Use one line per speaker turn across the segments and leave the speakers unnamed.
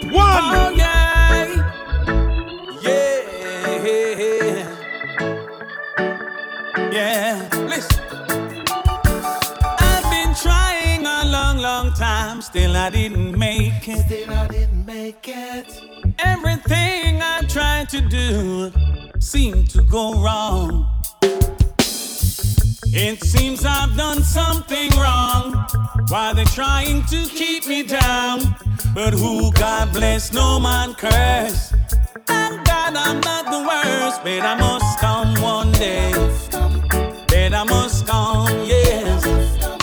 Set one.
Oh yeah, yeah, yeah. Listen, I've been trying a long, long time, still I didn't make it.
Still I didn't make it.
Everything I tried to do seemed to go wrong. It seems I've done something wrong. Why they're trying to keep me down? But who God bless, no man curse. Thank God I'm not the worst, but I must come one day. But I must come, yes.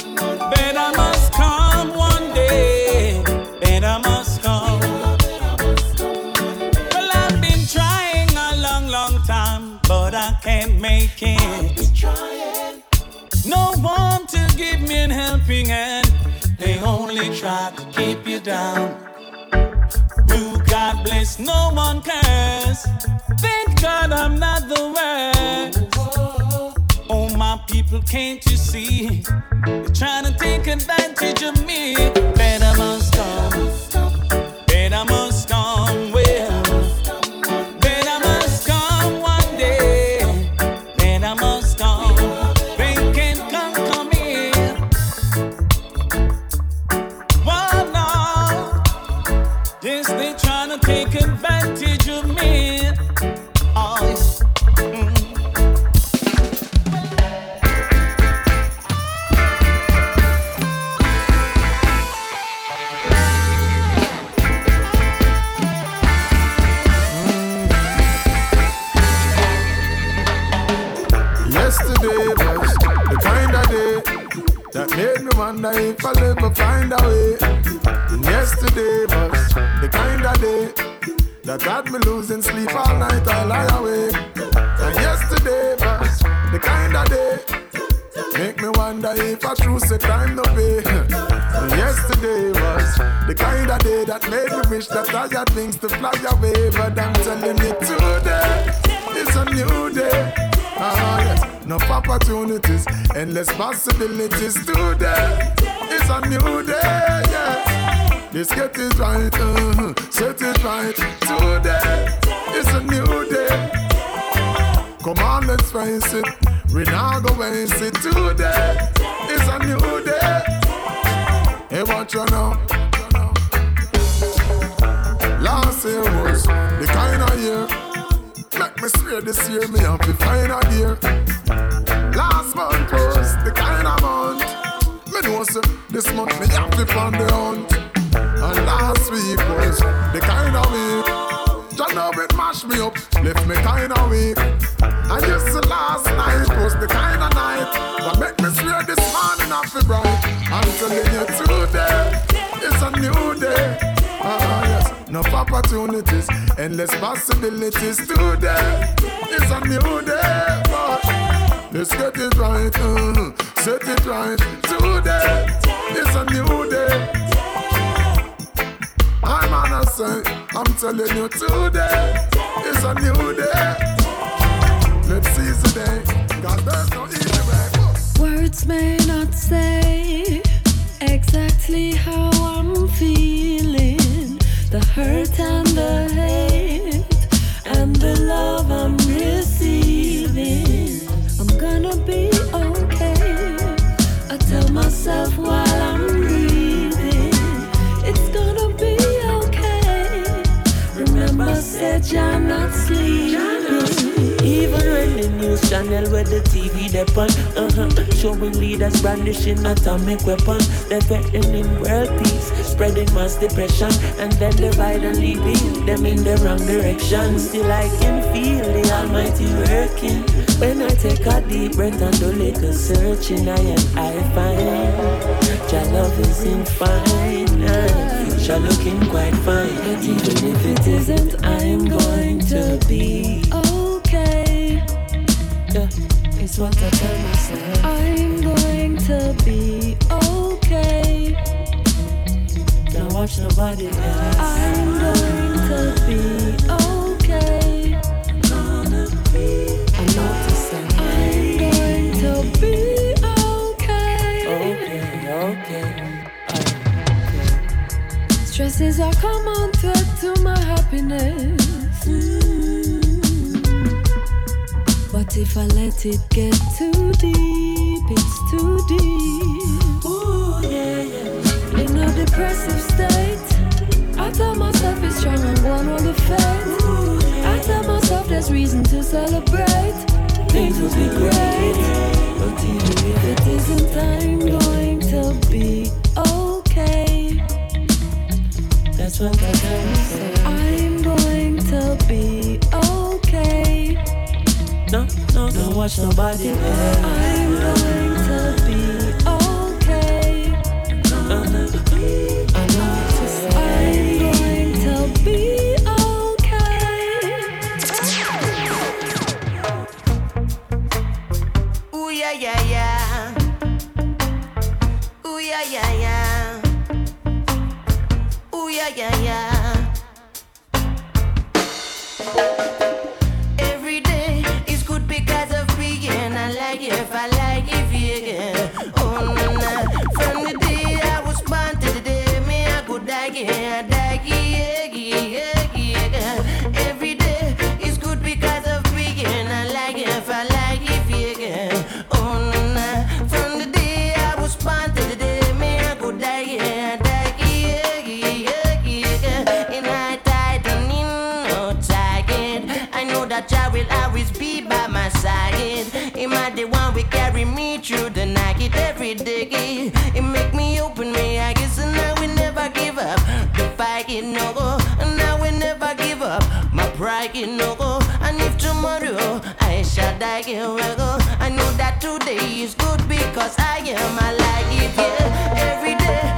But I must come one day. But I must come. Well, I've been trying a long, long time, but I can't make it. No one to give me a helping hand. They only try to keep you down. Who God bless, no one cares. Thank God I'm not the worst. Oh, my people, can't you see? They're trying to take advantage of me. Better must come. Better must
that things to fly away. But I'm telling you today, it's a new day. Ah, yes, enough opportunities, endless possibilities today. It's a new day, yes. Let's get it right, uh, set it right today. It's a new day. Come on, let's face it. We now go waste it today. It's a new day. Hey, what you know? Year was the kind of year. Make me swear this year me have to find a dear. Last month was the kind of month. Me know say this month me have to plan the hunt. And last week was the kind of week. Know it mash me up, left me kind of weak. And just the last night was the kind of night that make me swear this morning I feel bright. I'm telling you today, it's a new day. Enough opportunities, endless possibilities today. It's a new day, boy. Let's get it right, uh, set it right today. It's a new day. I'm on a say, I'm telling you today, it's a new day. Let's seize the day, there's no easy way.
Words may not say exactly how I'm feeling. The hurt and the hate, and the love I'm receiving. I'm gonna be okay. I tell myself while I'm breathing, it's gonna be okay. Remember, said you're not sleeping.
Even when the news channel where the TV depend, uh-huh, showing leaders brandishing atomic weapons, they're threatening world peace, spreading mass depression, and then divide and leading them in the wrong direction. Still I can feel the Almighty working. When I take a deep breath and do little searching, I and I find your love is in fine, and future looking quite fine. But even if it isn't, I'm going to be
okay.
yeah, it's what I tell myself.
I'm going to be
watch nobody else.
I'm going to be okay.
gonna be. I know to say.
I'm going to be okay.
Okay, okay.
Stresses are common threat to my happiness. But if I let it get too deep, it's too deep. Depressive state, I tell myself it's strong and one on the fate. I tell myself there's reason to celebrate. Things will be great. But even if it isn't, I'm going to be okay.
That's what I gotta say.
I'm going to be okay.
No, no, don't watch nobody.
I'm going
I
will always be by my side. Him are the one we carry me through the night It every day. It make me open my eyes and I will never give up. The fight it no go, and I will never give up. My pride it no go, and if tomorrow I shall die, here we go. I know that today is good because I am alive. Yeah, every day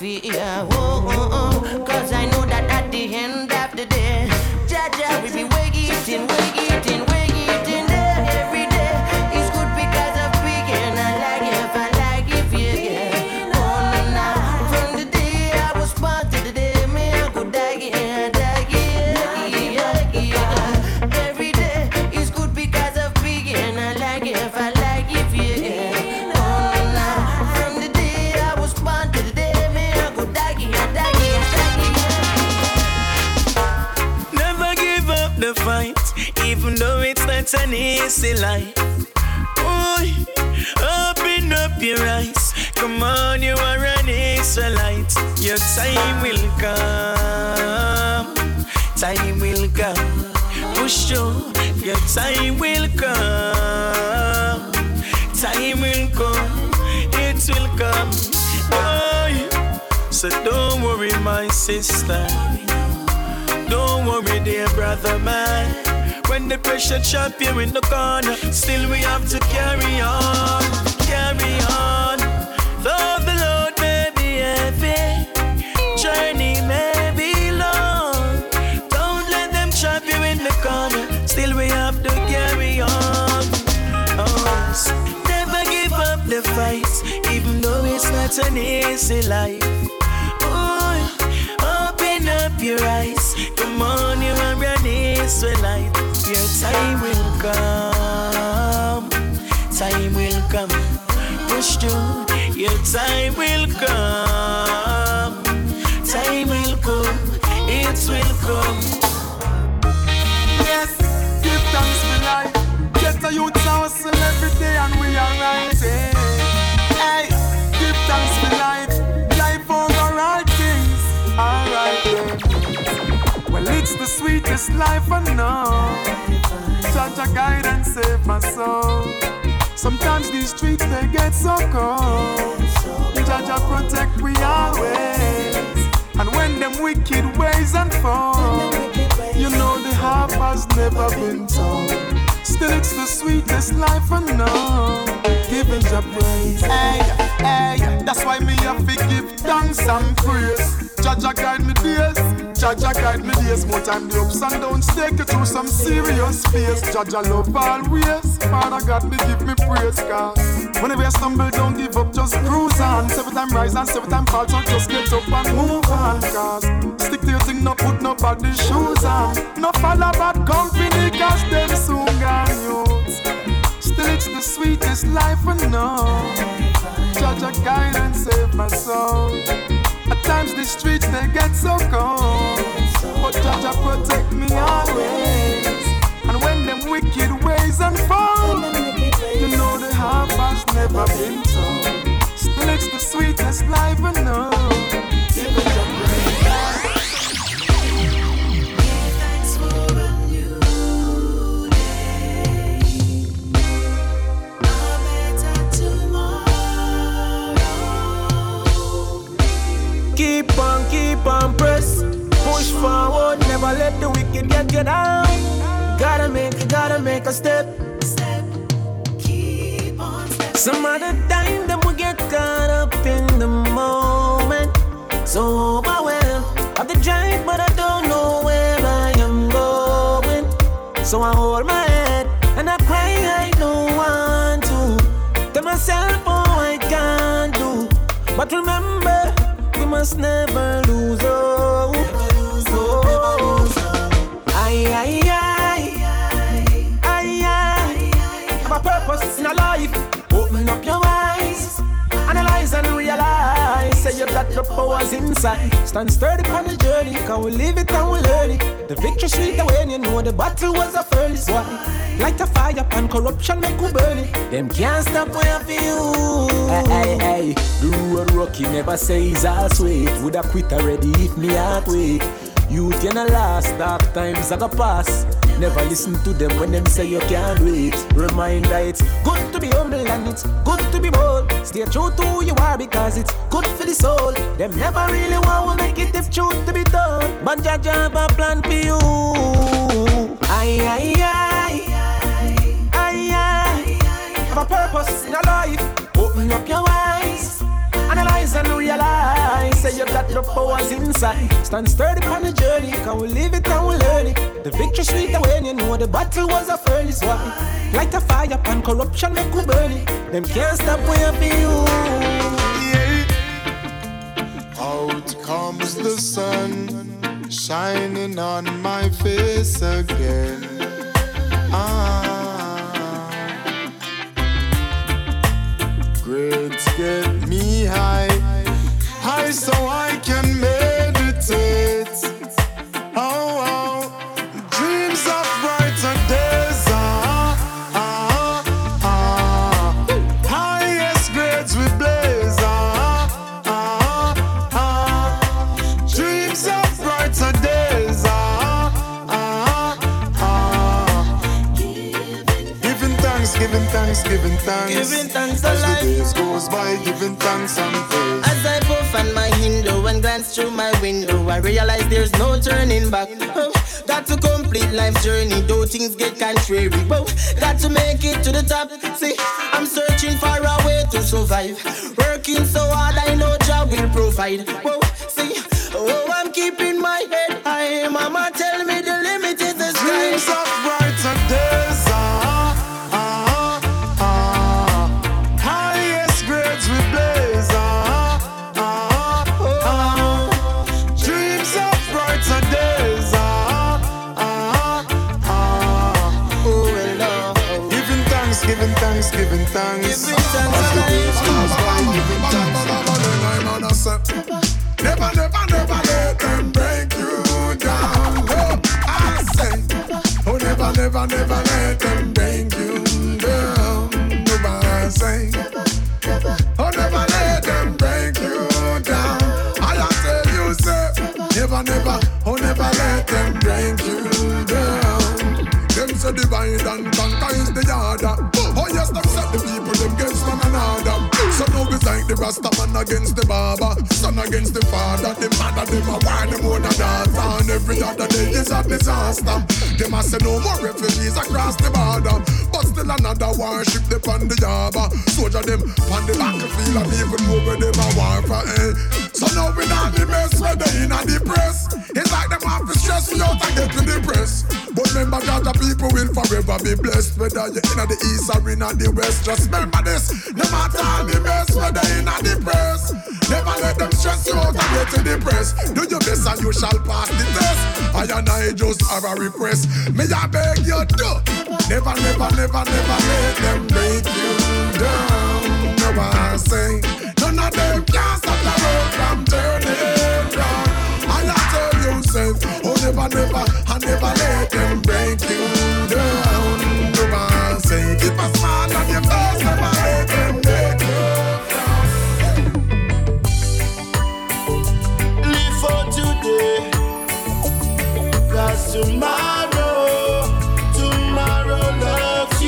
fear.
Sister. Don't worry, dear brother, man. When the pressure chop you in the corner, still we have to carry on, carry on. Though the load may be heavy, journey may be long. Don't let them trap you in the corner, still we have to carry on. Oh, never give up the fight, even though it's not an easy life. Time will come. Time will come. Push through. Your time will come. Time will come. It will come.
Yes, give thanks for life. Get a youth hustle every day and we are rising. Hey, give thanks for life. Life over all things. Alright. Well, it's the sweetest life I know. Jah guide and save my soul. Sometimes these streets they get so cold. Jah Jah protect we always. And when them wicked ways unfold, you know the harp has never been told. Still, it's the sweetest life I know. Giving Jah praise. Hey, hey, that's why me have to give thanks and praise. Jah Jah guide me days. Jah guide me days more time the ups and downs take you through some serious. Jah Jah love always. Father God, me give me praise, cause whenever I stumble, don't give up, just cruise on. Seven time rise and seven time fall, so just get up and move on, cause stick to your thing, no put nobody shoes on. No follow bad company, cause them soon gone youths. Still, it's the sweetest life I know. Jah guide and save my soul. At times the streets they get so cold, but Jah Jah protect me always. And when them wicked ways unfold, you know the harp has never been told. Still it's the sweetest life I know.
Keep on, keep on, press. Push forward, never let the wicked get you down. Gotta make, gotta make a step. Some other time, them we get caught up in the moment. So overwhelmed of the drive, but I don't know where I am going. So I hold my must never You the powers inside. Stand sturdy on the journey. Can we live it and we learn it? The victory sweet when you know the battle was a furnace. Why? Light a fire and corruption make we burn it. Them can't stop where I feel. Hey, hey, hey. The road rocky never says I'll sweet. Would I quit already if me heart wait? You no last, dark times I go pass. Never listen to them when them say you can't wait. Reminder it's good to be humble and it's good to be bold. Stay true to who you are because it's good for the soul. Them never really want to make it if truth to be told. But Jah have a plan for you. Aye, aye, aye. Aye, aye. Have a purpose in your life. Open up your eyes. Analyze and realize. Say you got the powers inside. Stand sturdy on the journey. Can we live it and we learn it? The victory sweet when you know the battle was a furnace. Why? Light a fire and corruption make we burn it. Them can't stop where for you.
Out comes the sun, shining on my face again. Ah, thanks, giving thanks. Giving thanks
to
As the
life.
days goes by, giving thanks and praise.
As I puff on my window and glance through my window, I realize there's no turning back. Oh, got to complete life's journey, though things get contrary. Whoa, got to make it to the top. See, I'm searching for a way to survive. Working so hard, I know job will provide. Whoa, see, oh, I'm keeping my head high. Mama tell
never, never, never let them break you down. Oh, I say, oh, never let them break you down. I tell you, say, never, never, oh, never let them break you down. Them say
divide and conquer is Rasta man against the barber, son against the father, the mother them a war them own a daughter, and every other day is a disaster. Them a say no more refugees across the border, but still another warship they on the harbor. Soldier them on the battlefield and even over them a war for eh. So now we not the mess where they in a the. It's like them have to stress me out and get to the press. But remember that the people will forever be blessed Whether you're in the east or in the west. Just remember this No matter the best Whether in the press Never let them stress you out and get to the press Do your best and you shall pass the test. I and I just have a request. Me I beg you to Never, never, never, never let them break you down. Never I say None of them can stop the road from turning round I tell you, say never, never, I never let them break you down Never say Keep a smile on your face Never let them break you
down. Live for today. Cause tomorrow, tomorrow loves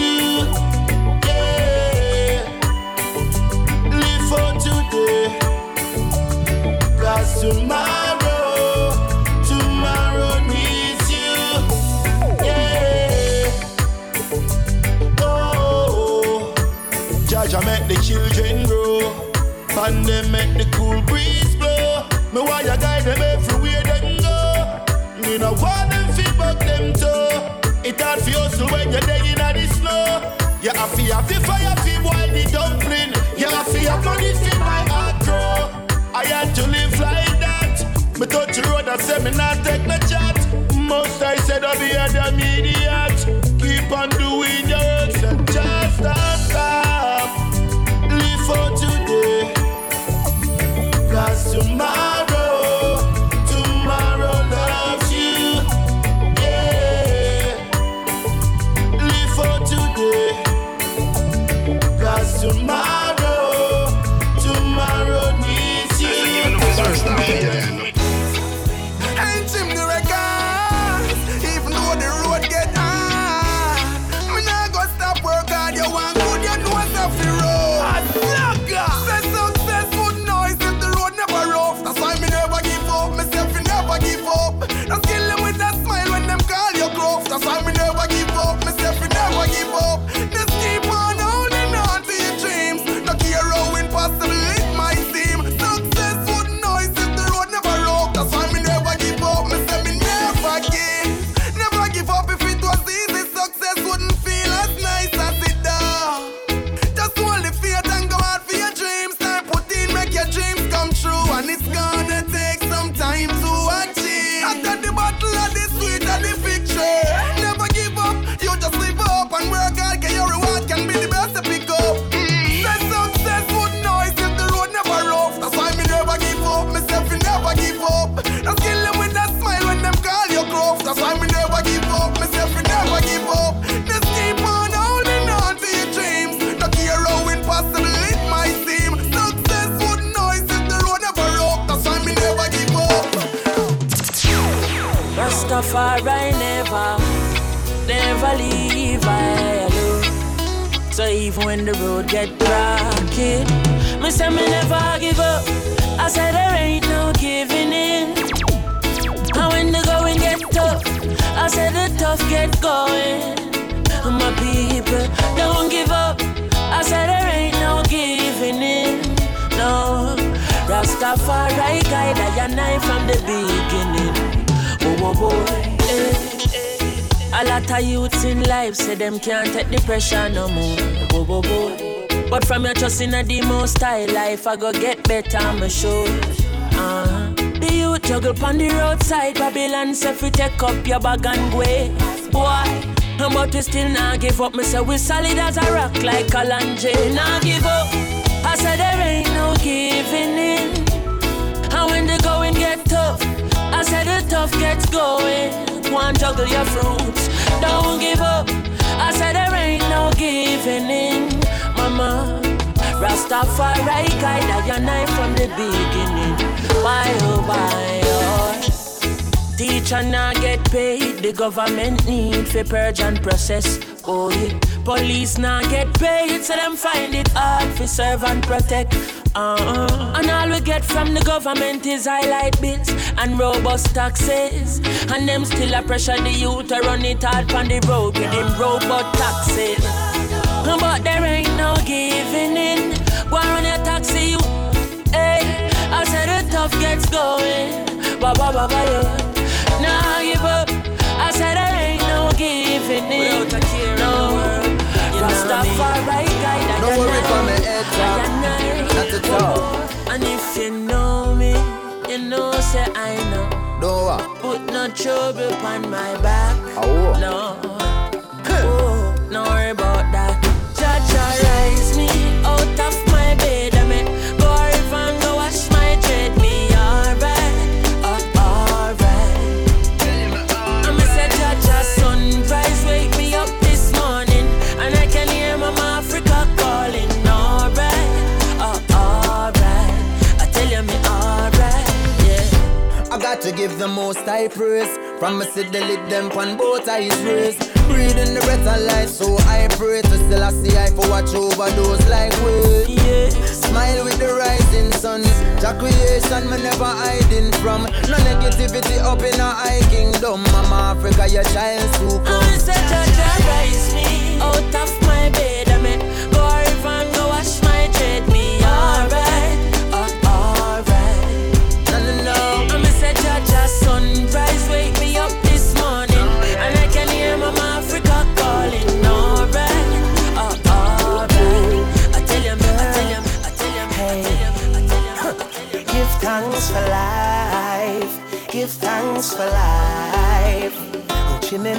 children grow. And them make the cool breeze blow. Me you guide them everywhere them go. Me no want them feet back them toe. It hard you so when you're dead in the snow. You have to have the fire fi boil the dumpling. You have to have money fi my heart grow. I had to live like that. Me touch the road and say me not take no chat. Most I said I'll be an immediate. Keep on doing your works and just stop. Cause tomorrow,
them
can't take the pressure no more. But from your trust in a the style life, I go get better, I'm sure. Uh-huh. The youth juggle pon the roadside, Babylon say fi take up your bag and go. Boy, but we still not give up. Me say we solid as a rock like Kalanje. Nah give up. I said there ain't no giving in. And when the going get tough, I said the tough gets going. One juggle your fruits, don't give up. I said there ain't no giving in, mama. Rastafari guide I and I from the beginning. Why oh why oh? Teacher not get paid, the government need for purge and process. Yeah. Police not get paid, so them find it hard for serve and protect. Uh-uh. And all we get from the government is highlight bills and robust taxes. And them still a pressure the youth to run it hard on the road with them robot taxes. But there ain't no giving in. Go on your taxi, you. Hey, I said the tough gets going. Ba ba ba ba yeah. Nah, give up. I said there ain't no giving in. No. Rastafari
Don't worry for me head top. Not at all.
And if you know me, you know say I know.
Don't what?
Put no trouble on my back.
Oh.
No. Oh, no worry about that. Jah Jah rise me out of
give the most high praise. From me see the them on both eyes raised. Breathing the breath of life, so I pray to still I see I for watch over those like we.
Yeah.
Smile with the rising sun. Jah creation me never hiding from. No negativity up in a high kingdom. Mama Africa, your child
I'm
come.
such a rise me out of my bed. I mean, go river and go wash my dread. Me alright,
for life. Give thanks for life. Oh, chimney,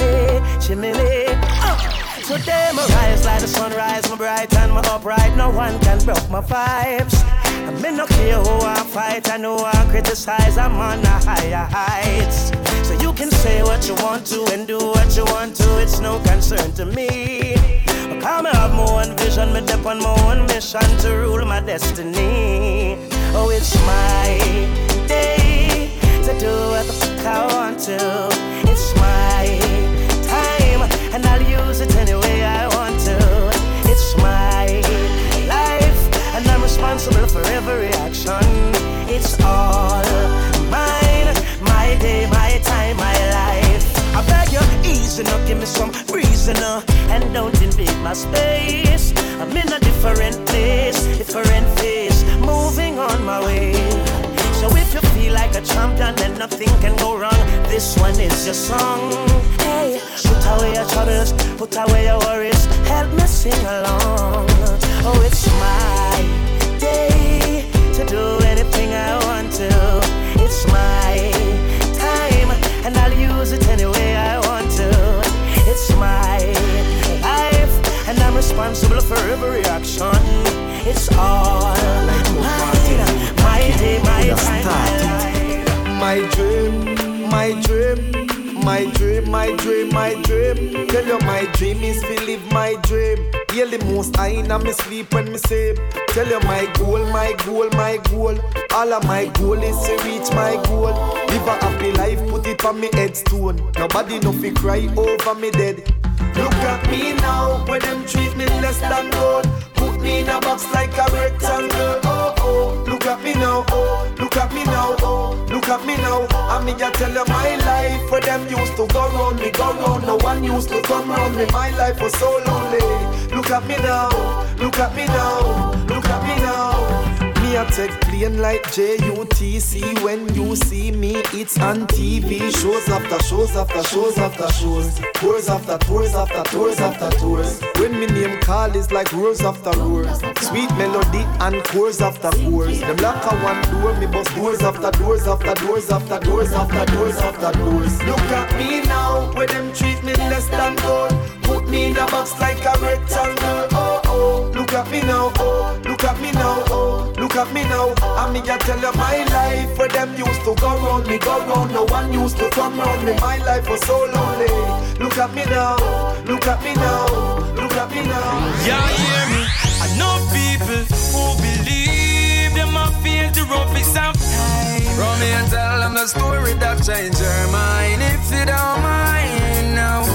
chimney. Uh, Today my rise like the sunrise, my bright and my upright. No one can broke my vibes. I mean, no care who I fight, I know I criticize. I'm on the higher heights. So you can say what you want to and do what you want to. It's no concern to me. Because I have my own vision, me dip on my own mission to rule my destiny. Oh, it's my day to do what the fuck I want to. It's my time, and I'll use it any way I want to. It's my life, and I'm responsible for every action. It's all mine, my day, my time, my life. I beg you, easy now, give me some reason now, and don't invade my space. I'm in a different place, different phase, moving on my way. So if you feel like a champion, then nothing can go wrong. This one is your song. Hey, put away your troubles, put away your worries. Help me sing along. Oh, it's my day to do anything I want to. It's my for every action. It's all mine, my day, my time,
my dream, my dream, my dream, my dream, my dream. Tell you my dream is to live my dream. Hear the most I in me sleep when me sleep. Tell you my goal, my goal, my goal. All of my goal is to reach my goal. Live a happy life, put it on me headstone. Nobody no fi cry over me dead. Look at me now, when them treat me less than gold. Put me in a box like a rectangle. Oh oh, look at me now. Oh, look at me now. Oh, look at me now. I mean, I tell you my life where them used to go round me, go round. No one used to come round me. My life was so lonely. Look at me now. Look at me now. Look at me now. Me a take plane like JUTC When you see me, it's on TV Shows after shows after shows after shows. Tours after tours after tours after tours. When me name call is like roars after roars Sweet melody and chorus after chorus Them lock a one door, me bust doors after doors after doors after doors after doors after doors. Look at me now, where them treat me less than gold. Put me in a box like a rectangle Oh oh, look at me now, oh. Look at me now, oh Look at me now, I mean I tell you my life Where them used to go round me, go round No one used to come round me My life was so lonely Look at me now, look at me now Look at me now
Yeah, hear me. I know people who believe them a fi days the roughest of time.
From me and tell them the story that changed your mind. If you don't mind now.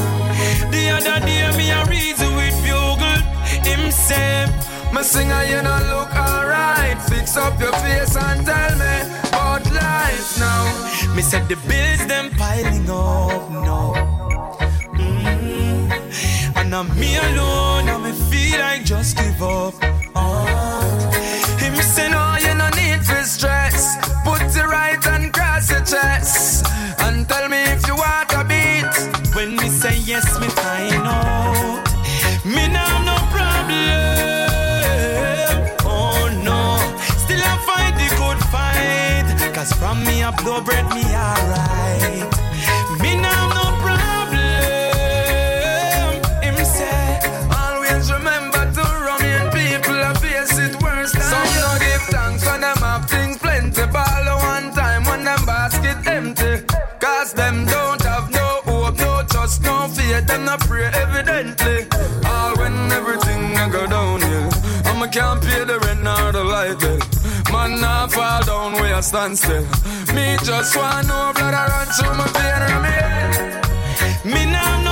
The other day me a reason with bugle himself.
My singer, you don't look alright. Fix up your face and tell me about life now.
Me said the bills them piling up now. Mm. And I'm me alone, and me feel like just give up. Oh.
Him say no, you no need for stress. Put it right and cross your chest. And tell me if you want a beat.
When me say yes, me Cause from me a blow bread me alright. Me now no problem. Him say,
Always remember to remain people a face it worse than Some no give thanks when them have things plenty. Ball one time when them basket empty. Cause them don't have no hope, no trust, no fear. Them not pray evidently. All when everything I go downhill. I'ma can't pay the rent down where I stand still. Me just want no blood I run through my vein and me head.
me now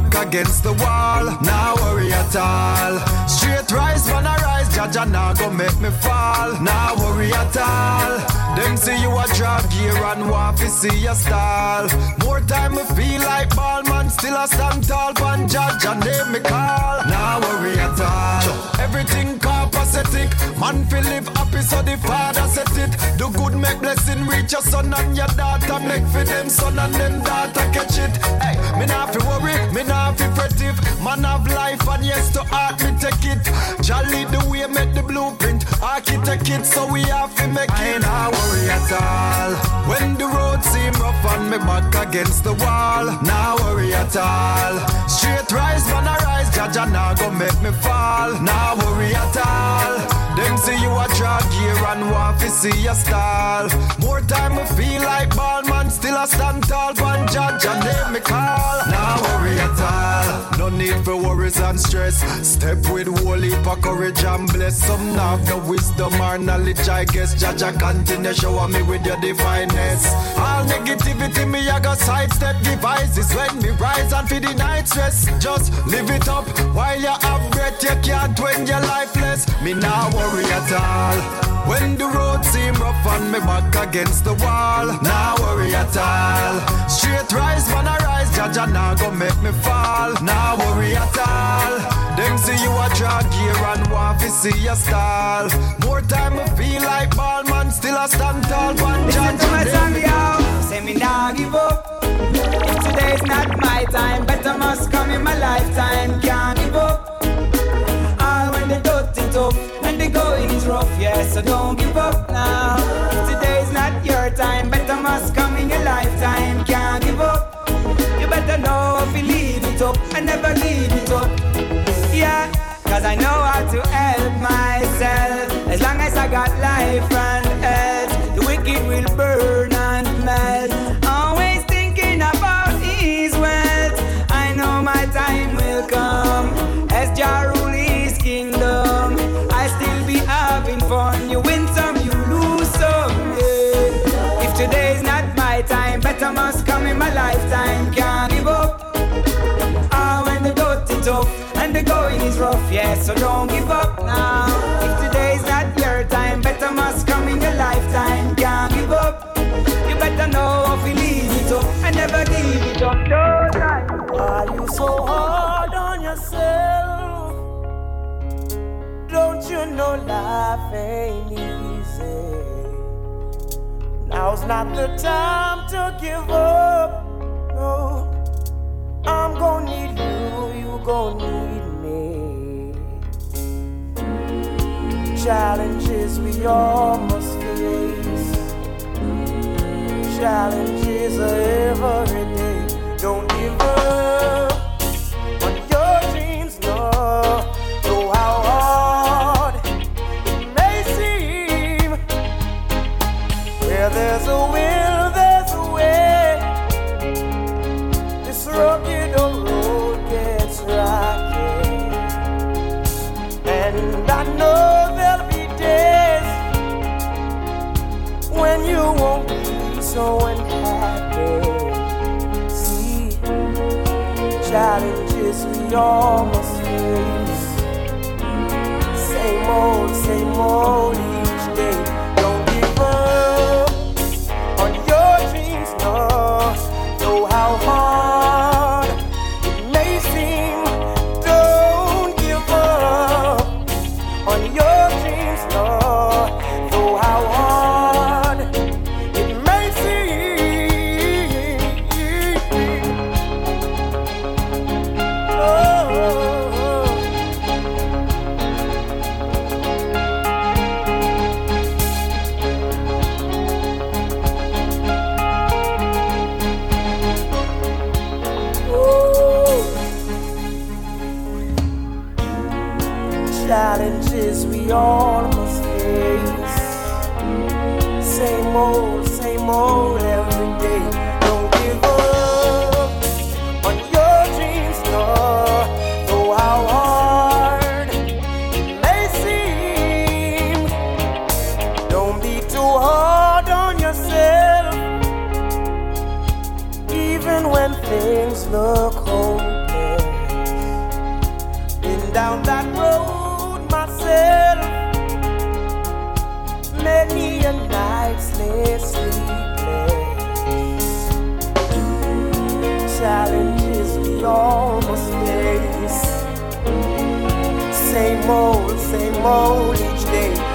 back against the wall, now worry at all. Straight rise when I rise, Jah Jah now go make me fall. Now worry at all. Them see you a drag gear and want to see your style. More time me feel like ball man, still I stand tall. Judge and name me call. Now worry at all. Everything copacetic. Man feel live happy so the father set it. Do good make blessing reach your son and your daughter. Make for them son and them daughter catch it. Hey, me not fi worry, me not fi frettive. Man have life and yes to art me take it. Jolly the way make the blueprint. Architect it so we have to make it. I not worry at all. When the road seem rough and me back against the wall. Now worry at all. Straight rise man I rise. Jah Jah now go make me fall. Now worry at all. Them see you a drag gear and want to see your style. More time me feel like ball man, still a stand tall. One judge and name me call. Now worry at all. No need for worries and stress. Step with holy for courage and bless. Some have no wisdom or knowledge, I guess. Jah Jah continue shower me with your divineness. All negativity me I got sidestep devices when me rise and for the night stress. Just live it up while have can't when you're lifeless. Me now worry at all. When the road seem rough and me back against the wall, now worry at all. Straight rise, man, I rise, Jah Jah now go make me fall. Now worry at all. Them see you a drag gear and want to see your style. More time me feel like ball man, still I stand tall. One
Listen to my
and
song,
them-
yo. Say me nah give up. If today's not my time, better must come in my lifetime. Can't give up. Dirt tough and the going is rough, yeah. So don't give up now. Today's not your time, better must come in your lifetime. Can't give up. You better know if you leave it up and never leave it up. Yeah, cause I know how to help myself. As long as I got life and health, the wicked will burn know
life ain't easy? Now's not the time to give up. No, I'm gonna need you, you gonna need me. Challenges we all must face. Challenges every day. Don't give up enormous face. Same old, same old. challenges we all must face. Same old, same old every day. same old each day.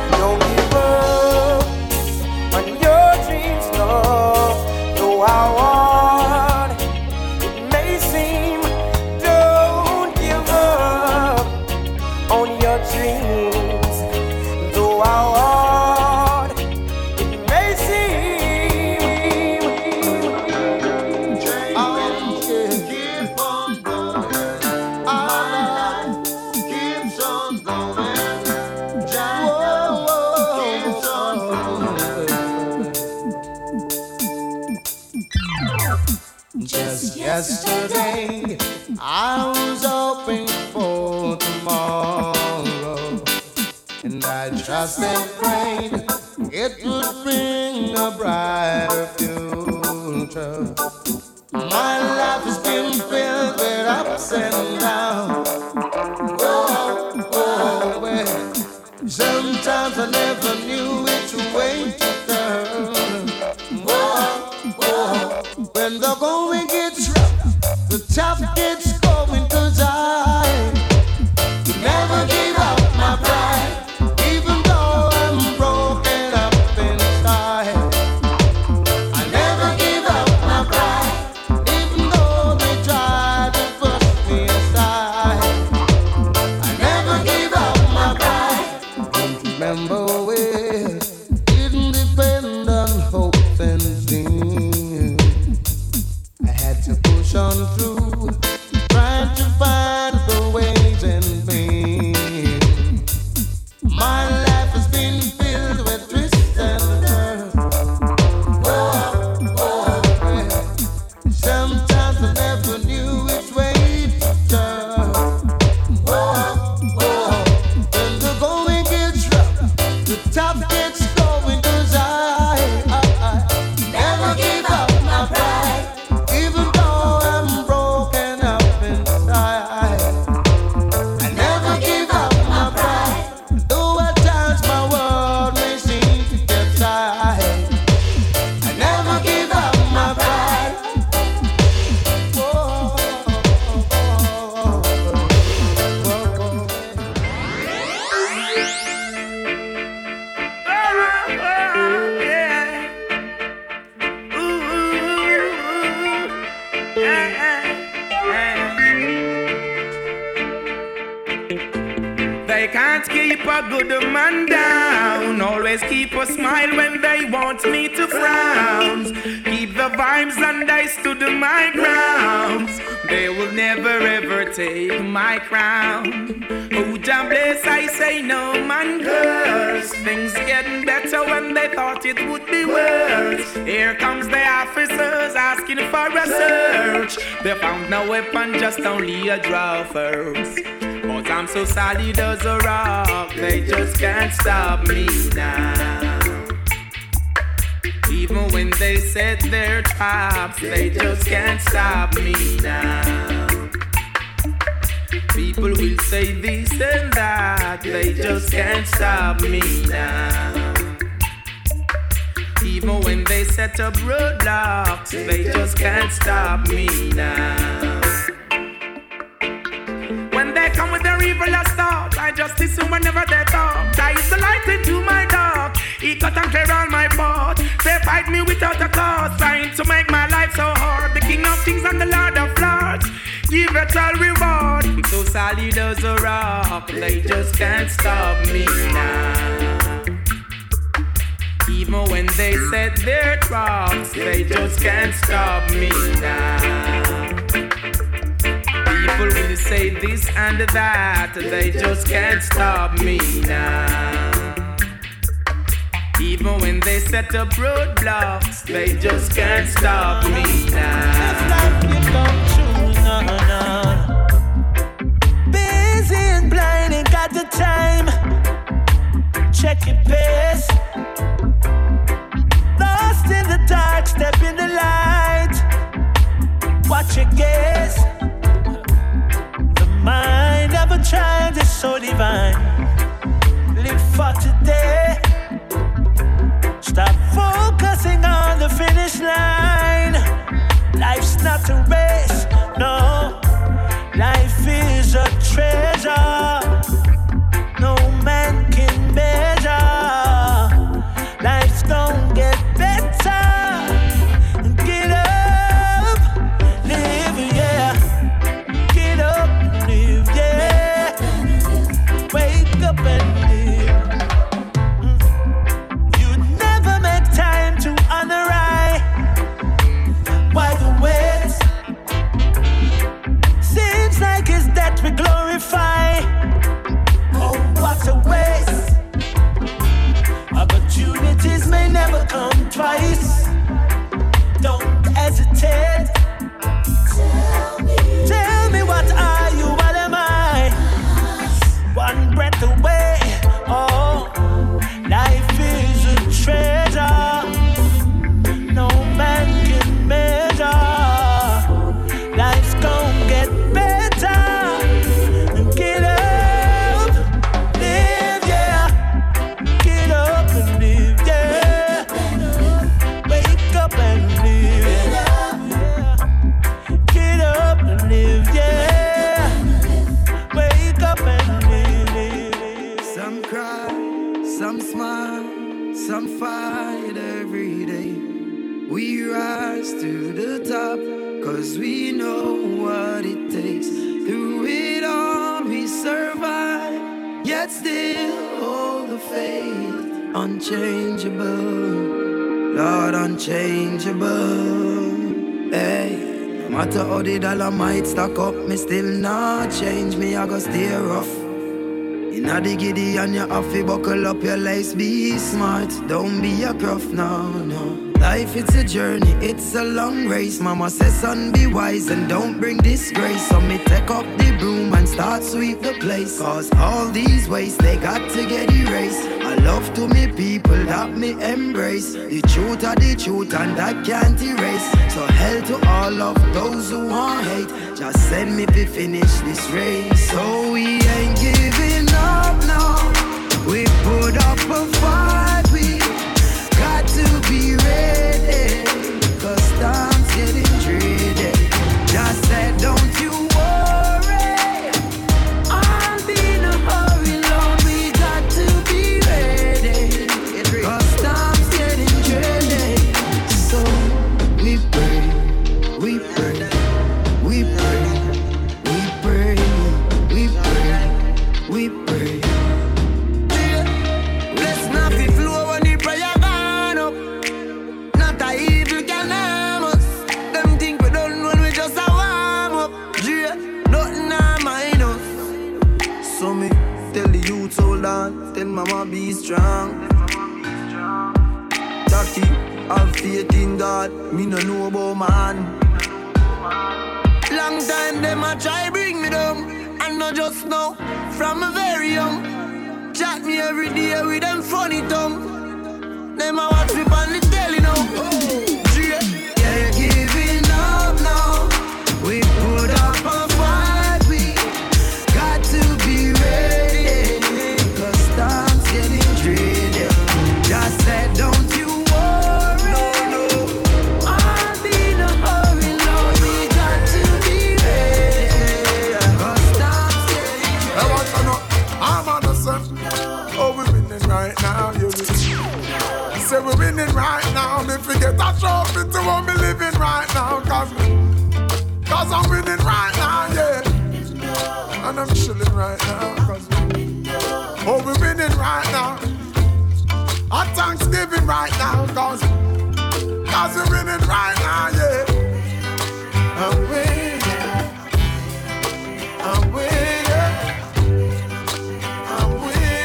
keep a
good man down. Always keep a smile when they want me to frown. Keep the vibes and I stood my ground. They will never ever take my crown. Oh, Jah bless, I say no man curse. Things getting better when they thought it would be worse. Here comes the officers asking for a search. They found no weapon, just only a draw first. I'm so solid as a rock, they just can't stop me now. Even when they set their traps, they just can't stop me now. People will say this and that, they just can't stop me now. Even when they set up roadblocks, they just can't stop me now. With their I just listen whenever they talk. That is the light into my dark. He cut and clear all my path. They fight me without a cause, trying to make my life so hard. The King of Kings and the Lord of Lords give it all reward. So solid as a rock, they just can't stop me now. Even when they set their traps, they just can't stop me now. Say this and that, they just can't stop me now. Even when they set up roadblocks, they just can't stop me now.
Busy and blind, ain't got the time. Check your pace. Lost in the dark, step in the light. Watch your gaze. A child is so divine. Live for today. Stop focusing on the finish line. Life's not a race, no. Life is a treasure.
Unchangeable, Lord, unchangeable. Hey, no matter how the dollar might stack up, me still not change. Me, I go stay rough. Inna the giddy and you have to buckle up your lace. Be smart, don't be a gruff, no, no. Life it's a journey, it's a long race. Mama says, son, be wise and don't bring disgrace. So me take up the broom and start sweep the place. Cause all these ways they got to get erased. I love to me people that me embrace. The truth are the truth and that can't erase. So hell to all of those who want hate. Just send me to finish this race. So we ain't giving up now. We put up a fight.
We're winning right now, yeah. I'm winning. I'm winning. I'm winning.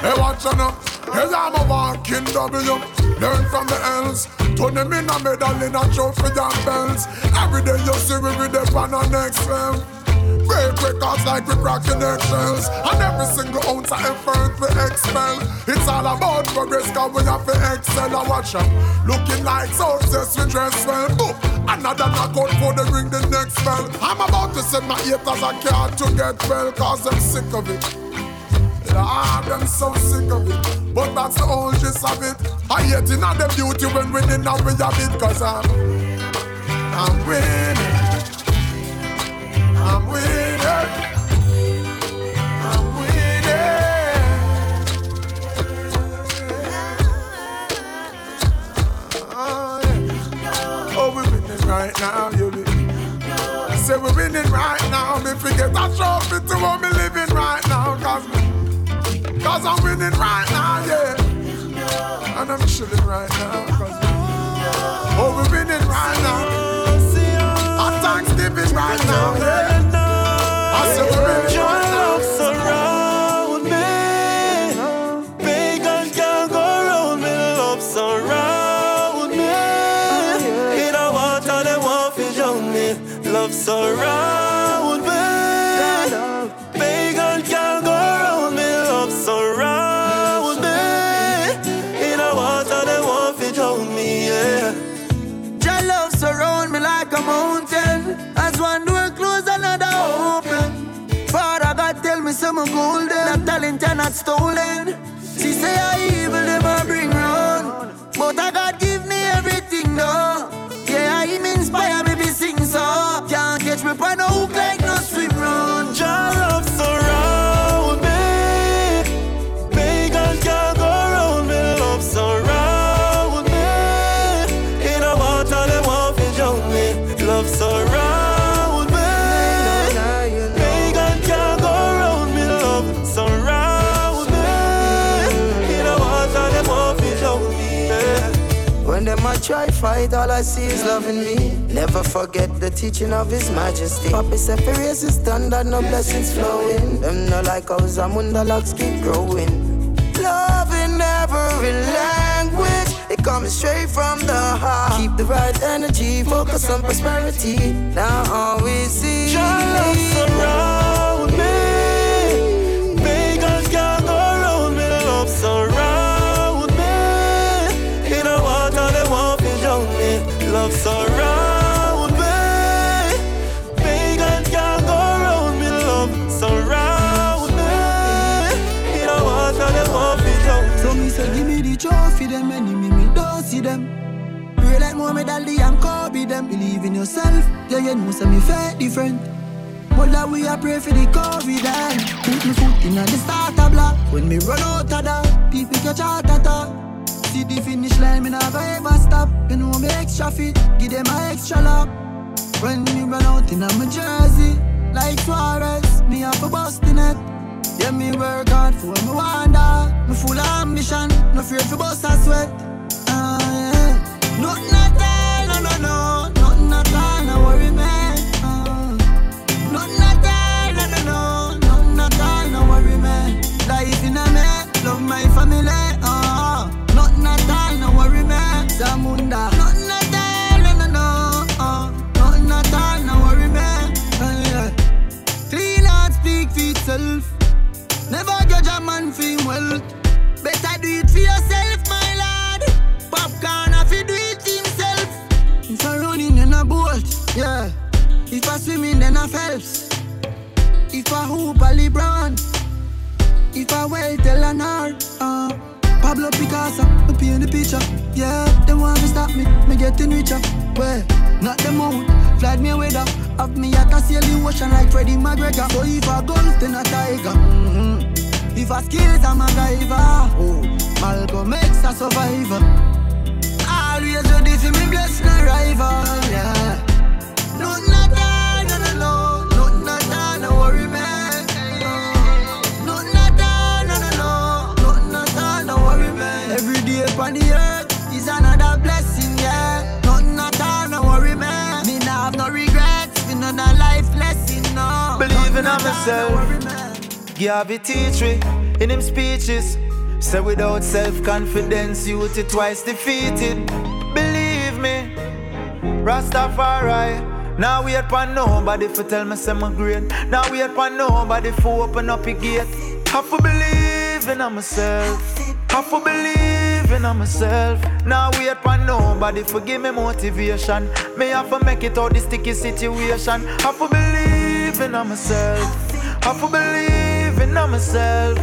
Hey, watch out now. Hey, I'm a walking W. Learn from the L's. Turn them in a medal in a trophy and bells. Every day you see we with them on our next level. Break records like we cracking eggshells And every single ounce of effort we expel It's all about progress cause we have to excel I watch them Looking like success we dress well Boop. Another knockout for the ring the next bell I'm about to send my haters a card to get well Cause I'm sick of it Lord, I'm so sick of it. But that's the whole gist of it. I hate in the beauty when winning and we have it. Cause I'm, I'm winning. I'm winning. I'm winning. Oh, right now, you. I say we're winning right now. Me forget that trophy to me living right now. I'm winning right now, yeah. And I'm chilling right now. Cause oh, we're winning right now. Our Thanksgiving right now, yeah. I said
stolen. Fight, all I see is loving me. Never forget the teaching of His Majesty. Papi said, for raise his standard, no blessings flowing. Them no like how Zamunda locks keep growing. Love in every language, it comes straight from the heart. Keep the right energy, focus on prosperity. Now we see.
Love surround me. Pagans can't go around me. Love surround me. In a water, want to drown me.
So me say give me the trophy, them enemy me don't see them. Pray like Muhammad Ali and Kobe them. Believe in yourself, yeah you know say me fair different. But that we a pray for the COVID and put me foot in the starter block. When me run out of that, people catch heart attack. See the finish line, me never ever stop. You know me extra fit, give them a extra lap. When me run out in a my jersey, like Suarez, me have a bust in it. Yeah, me work hard for me wonder. Ah. Me full of ambition, no fear to bust a sweat. If I swim in, then I Phelps. If I hoop, I LeBron. If I wait, tell an art. Uh, Pablo Picasso, me paint the picture. Yeah, they want to stop me, me getting richer. Where? Not the moon, flag me away down. Have me at a sail the ocean like Freddie McGregor. So if I golf, then a tiger. Mm-hmm. If I skills, I'm a giver. Oh, Malcolm X a survivor. Always ready for me, bless my rival. Yeah. Nothing at all, no, no, no. Nothing at all, no worry, man. Nothing at all, no, no, no. Nothing at all, no worry, man. Every day upon the earth is another blessing, yeah. Nothing at all, no worry, man. Me nah have no regrets, me no no life lesson, no.
Believe in
Nothing at all, no worry,
myself.
man.
Garvey teach me in him speeches. Say without self-confidence, youth it twice defeated. Believe me, Rastafari. Now wait for nobody for tell me say my great. Now wait for nobody for open up your gate. Have to believe in myself. Have to believe in myself. Now wait for nobody for give me motivation. Me have to make it out the sticky situation. Have to believe in myself. Have to believe in myself.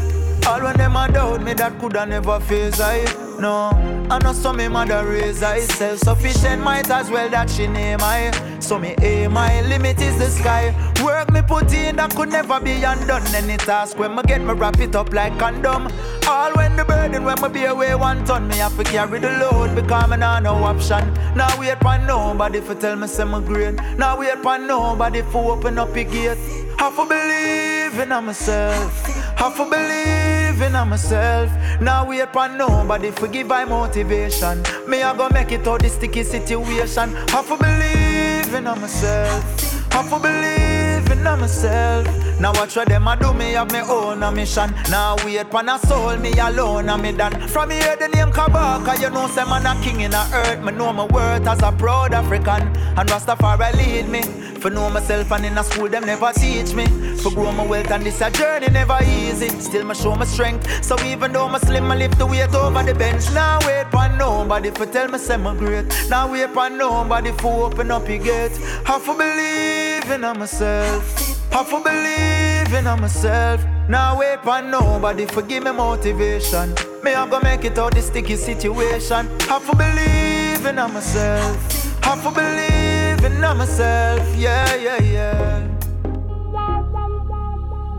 All when them a doubt me that coulda never face I No, I know so me mother raise I Self-sufficient might as well that she name I. So me aim my limit is the sky. Work me put in that could never be undone. Any task when me get me wrap it up like condom. All when the burden when me be away one ton Me have to carry the load because me nah no option. Now wait for nobody for tell me say me great Now wait for nobody for open up your gate. Have to believe in myself. Have to believe in myself. Now wait for nobody for give I motivation. Me I go make it out the sticky situation. Have to believe in myself. Have to believe in myself. Now watch what them a do me have me own a mission. Now wait for a soul me alone and me done. From here the name Kabaka, you know say man a king in the earth. Me know my worth as a proud African. And Rastafari lead me. For know myself and in a school them never teach me. For grow my wealth and this a journey never easy. Still me show my strength. So even though my slim, I lift the weight over the bench. Now wait for nobody for tell me say me great. Now wait for nobody for open up your gate. Have to believe in myself. Have to believe in myself. Now wait for nobody for give me motivation. Me I go make it out the sticky situation. Have to believe in myself. Have to believe in myself. Yeah, yeah, yeah.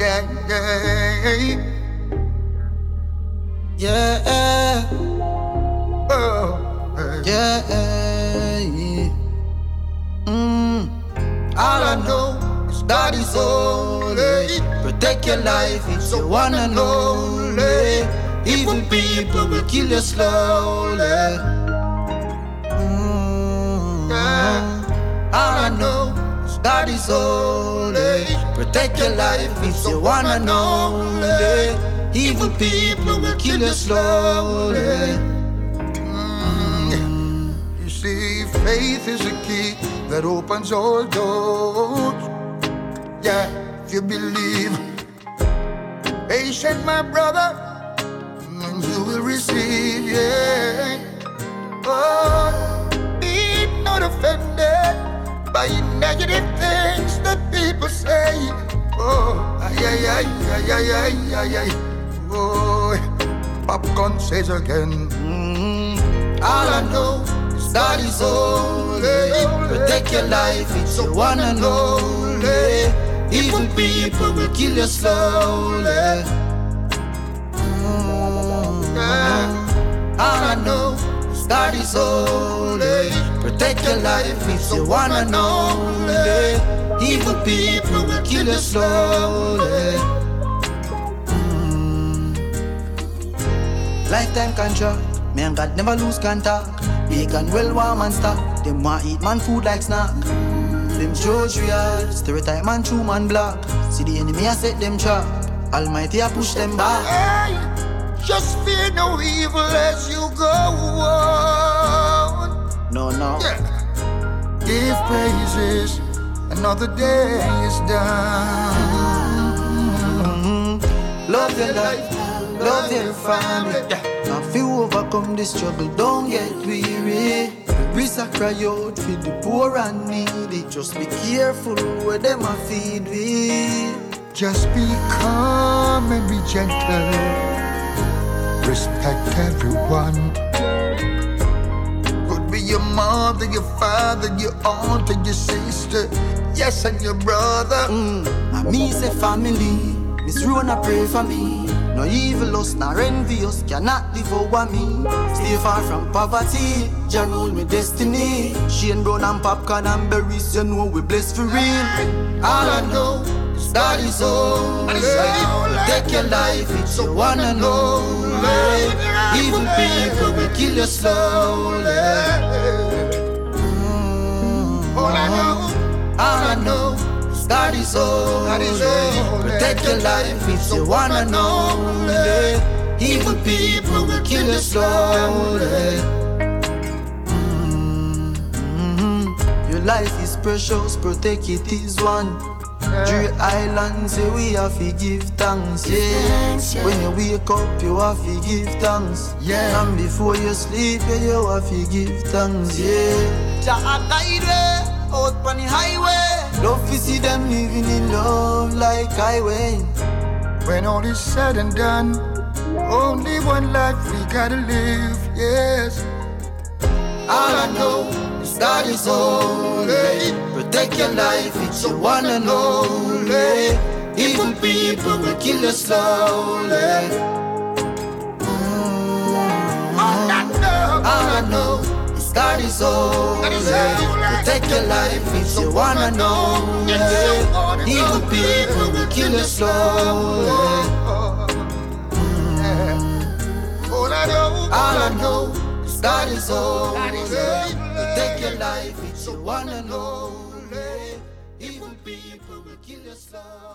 Yeah, yeah.
Yeah,
Oh,
yeah, yeah. Mm. All I know is God is holy. Protect your life, it's your one and only. Evil people will kill you slowly. Mm. All I know is God is holy. Protect your life, your one and only. Evil people will kill you slowly. Mm.
You see, faith is a key that opens all doors. Yeah, if you believe. Patient, my brother, and you will receive. Yeah. Oh, be not offended by negative things that people say. Oh, ay, ay, ay, ay, ay, ay, ay, ay. Oh, popcorn says again.
All I know is God is holy. Protect your life, it's your one and only. Evil people will kill you slowly. Mm. All I know is God is holy. Protect your life, it's your one and only. Evil people will kill you slowly. Mm. Lifetime contract. Me and God never lose contact. Bacon well warm and stock. Them want eat man food like snack. Them George real, stereotype man true man black. See the enemy I set them trap. Almighty I push them back.
Hey, just fear no evil as you go on.
No, no.
Yeah. Give praises, another day is done.
Love your life, love your family. Now if you overcome this struggle, don't get weary.
Brisa cry out for the poor and needy. Just be careful where them a feed we.
Just be calm and be gentle. Respect everyone. Your mother, your father, your aunt, and your sister. Yes, and your brother.
Mm. Me say family. Miss Rona pray for me. No evil us, nor envious cannot devour me. Stay far from poverty, Jah rule me destiny. Shane Brown and popcorn and berries, you know we blessed for real. All I know is that is all. Take your life, it's you one and know. Evil people will kill you slowly.
All I know,
all I know. God is all. God is all. Protect your life if you wanna know. Evil people will kill you slowly. Mm-hmm. Your life is precious, protect it is one. Three islands, say we have to give thanks, yeah. When you wake up, you have to give thanks, yeah. And before you sleep, yeah, you have to give thanks, yeah. Jah guide way out on the highway. Love to see them living in love like highway.
When all is said and done, only one life we gotta live, yes.
All I know is God is holy. Protect your life, it's your one and only. Evil people will kill you slowly. Mm. All I know is God is holy. Protect your life if you wanna know. Evil people will kill you slowly. Mm.
All I know,
all I know is God is holy. Protect your life if you wanna know. Evil people will kill you slowly.